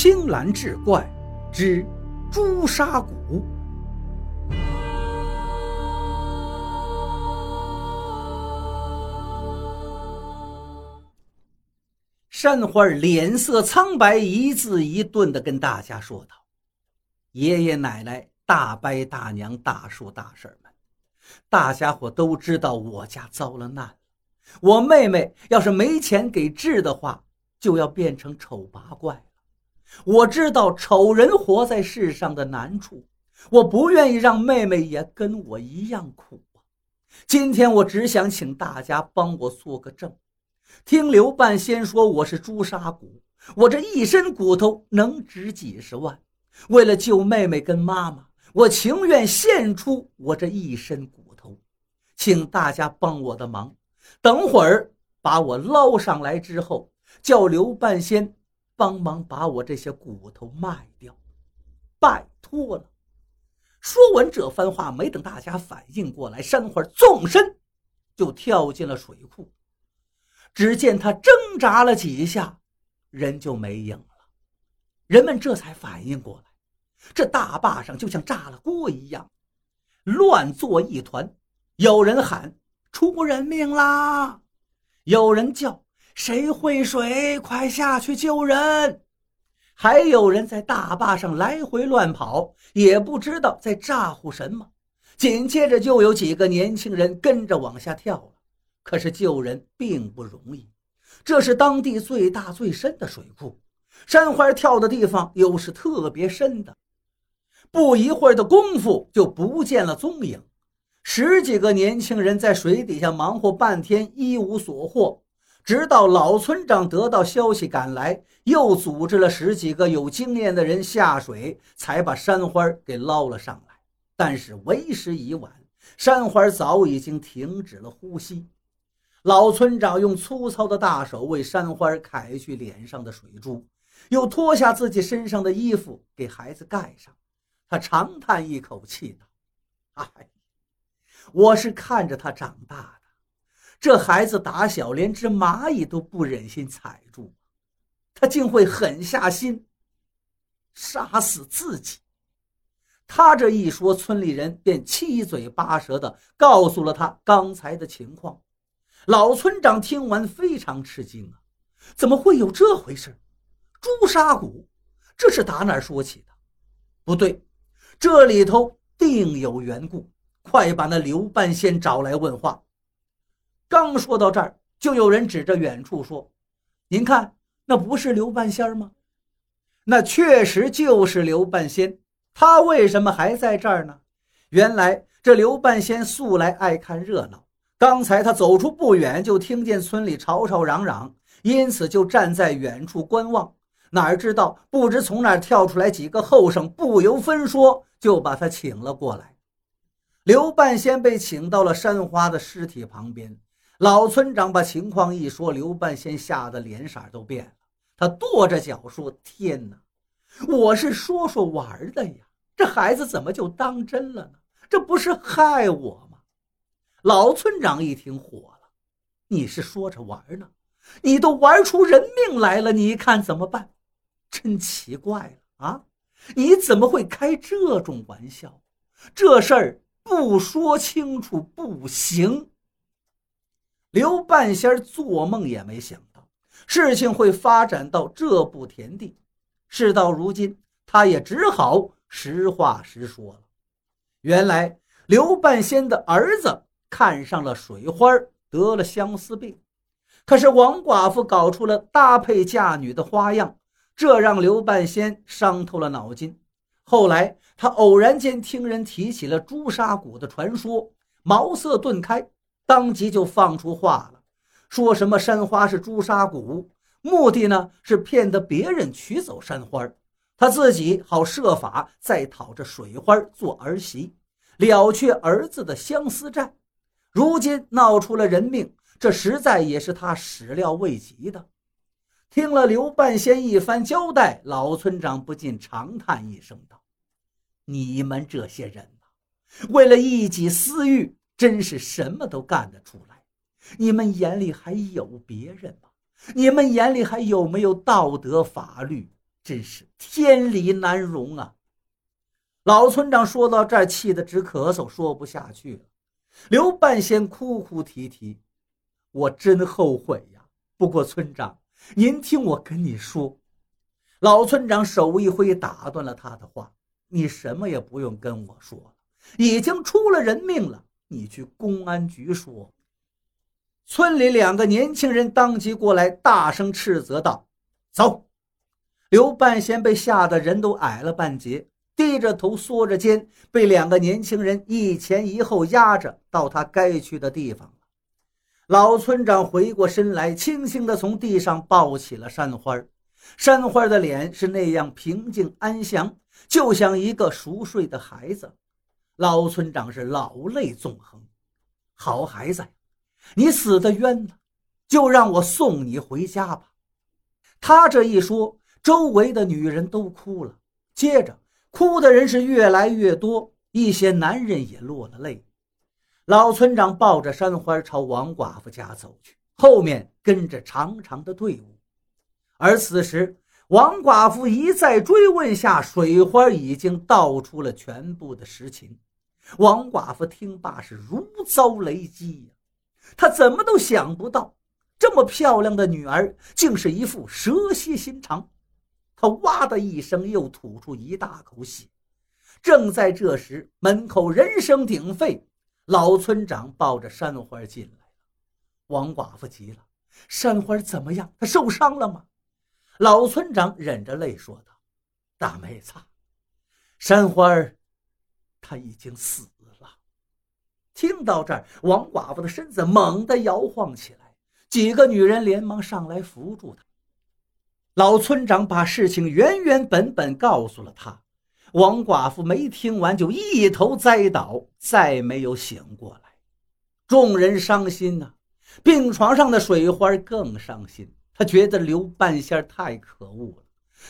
青蓝志怪之朱砂谷。山花脸色苍白，一字一顿的跟大家说道：“爷爷奶奶、大伯大娘、大叔大婶们，大家伙都知道我家遭了难。我妹妹要是没钱给治的话。”就要变成丑八怪了。我知道丑人活在世上的难处，我不愿意让妹妹也跟我一样苦啊。今天我只想请大家帮我做个证。听刘半仙说我是朱砂骨，我这一身骨头能值几十万。为了救妹妹跟妈妈，我情愿献出我这一身骨头，请大家帮我的忙。等会儿把我捞上来之后。叫刘半仙帮忙把我这些骨头卖掉，拜托了。说完这番话，没等大家反应过来，山花纵身就跳进了水库。只见他挣扎了几下，人就没影了。人们这才反应过来，这大坝上就像炸了锅一样，乱作一团。有人喊：“出人命啦！”有人叫。谁会水？快下去救人！还有人在大坝上来回乱跑，也不知道在咋呼什么。紧接着就有几个年轻人跟着往下跳了。可是救人并不容易，这是当地最大最深的水库，山花跳的地方又是特别深的。不一会儿的功夫就不见了踪影。十几个年轻人在水底下忙活半天，一无所获。直到老村长得到消息赶来，又组织了十几个有经验的人下水，才把山花给捞了上来。但是为时已晚，山花早已经停止了呼吸。老村长用粗糙的大手为山花揩去脸上的水珠，又脱下自己身上的衣服给孩子盖上。他长叹一口气道：“哎，我是看着他长大的。”这孩子打小连只蚂蚁都不忍心踩住，他竟会狠下心杀死自己。他这一说，村里人便七嘴八舌的告诉了他刚才的情况。老村长听完非常吃惊啊，怎么会有这回事？朱砂谷，这是打哪儿说起的？不对，这里头定有缘故。快把那刘半仙找来问话。刚说到这儿，就有人指着远处说：“您看，那不是刘半仙吗？那确实就是刘半仙。他为什么还在这儿呢？原来这刘半仙素来爱看热闹。刚才他走出不远，就听见村里吵吵嚷嚷，因此就站在远处观望。哪知道，不知从哪跳出来几个后生，不由分说就把他请了过来。刘半仙被请到了山花的尸体旁边。”老村长把情况一说，刘半仙吓得脸色都变了。他跺着脚说：“天哪，我是说说玩的呀，这孩子怎么就当真了呢？这不是害我吗？”老村长一听火了：“你是说着玩呢？你都玩出人命来了，你看怎么办？真奇怪了啊！你怎么会开这种玩笑？这事儿不说清楚不行。”刘半仙做梦也没想到事情会发展到这步田地。事到如今，他也只好实话实说了。原来刘半仙的儿子看上了水花，得了相思病。可是王寡妇搞出了搭配嫁女的花样，这让刘半仙伤透了脑筋。后来他偶然间听人提起了朱砂谷的传说，茅塞顿开。当即就放出话了，说什么山花是朱砂谷，目的呢是骗得别人取走山花，他自己好设法再讨着水花做儿媳，了却儿子的相思债。如今闹出了人命，这实在也是他始料未及的。听了刘半仙一番交代，老村长不禁长叹一声道：“你们这些人呐，为了一己私欲。”真是什么都干得出来，你们眼里还有别人吗？你们眼里还有没有道德法律？真是天理难容啊！老村长说到这儿，气得直咳嗽，说不下去了。刘半仙哭哭啼啼：“我真后悔呀！不过村长，您听我跟你说。”老村长手一挥，打断了他的话：“你什么也不用跟我说了，已经出了人命了，你去公安局说。”村里两个年轻人当即过来，大声斥责道：“走！”刘半仙被吓得人都矮了半截，低着头缩着肩，被两个年轻人一前一后压着到他该去的地方老村长回过身来，轻轻地从地上抱起了山花。山花的脸是那样平静安详，就像一个熟睡的孩子。老村长是老泪纵横：“好孩子，你死的冤呐，就让我送你回家吧。”他这一说。周围的女人都哭了，接着哭的人是越来越多，一些男人也落了泪。老村长抱着山花朝王寡妇家走去，后面跟着长长的队伍。而此时，王寡妇一再追问下，水花已经道出了全部的实情。王寡妇听罢是如遭雷击呀，她怎么都想不到，这么漂亮的女儿竟是一副蛇蝎心肠。他哇的一声，又吐出一大口血。正在这时，门口人声鼎沸，老村长抱着山花进来了。王寡妇急了：“山花怎么样？她受伤了吗？”老村长忍着泪说道：“大妹子，山花他已经死了。”听到这儿，王寡妇的身子猛地摇晃起来，几个女人连忙上来扶住她。老村长把事情原原本本告诉了他，王寡妇没听完就一头栽倒，再没有醒过来。众人伤心呐，病床上的水花更伤心。他觉得刘半仙太可恶了，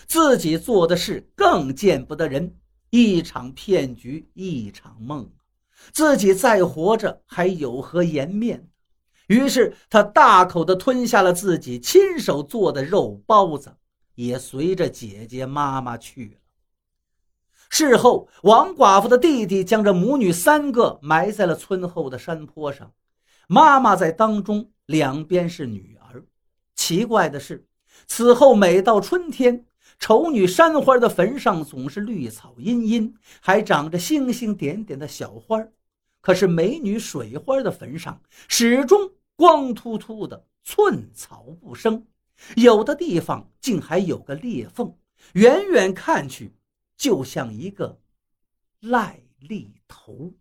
自己做的事更见不得人，一场骗局，一场梦，自己再活着还有何颜面？于是他大口地吞下了自己亲手做的肉包子，也随着姐姐妈妈去了。事后，王寡妇的弟弟将这母女三个埋在了村后的山坡上，妈妈在当中，两边是女儿。奇怪的是，此后每到春天，丑女山花的坟上总是绿草茵茵，还长着星星点点的小花可是美女水花的坟上始终。光秃秃的，寸草不生，有的地方竟还有个裂缝，远远看去，就像一个癞痢头。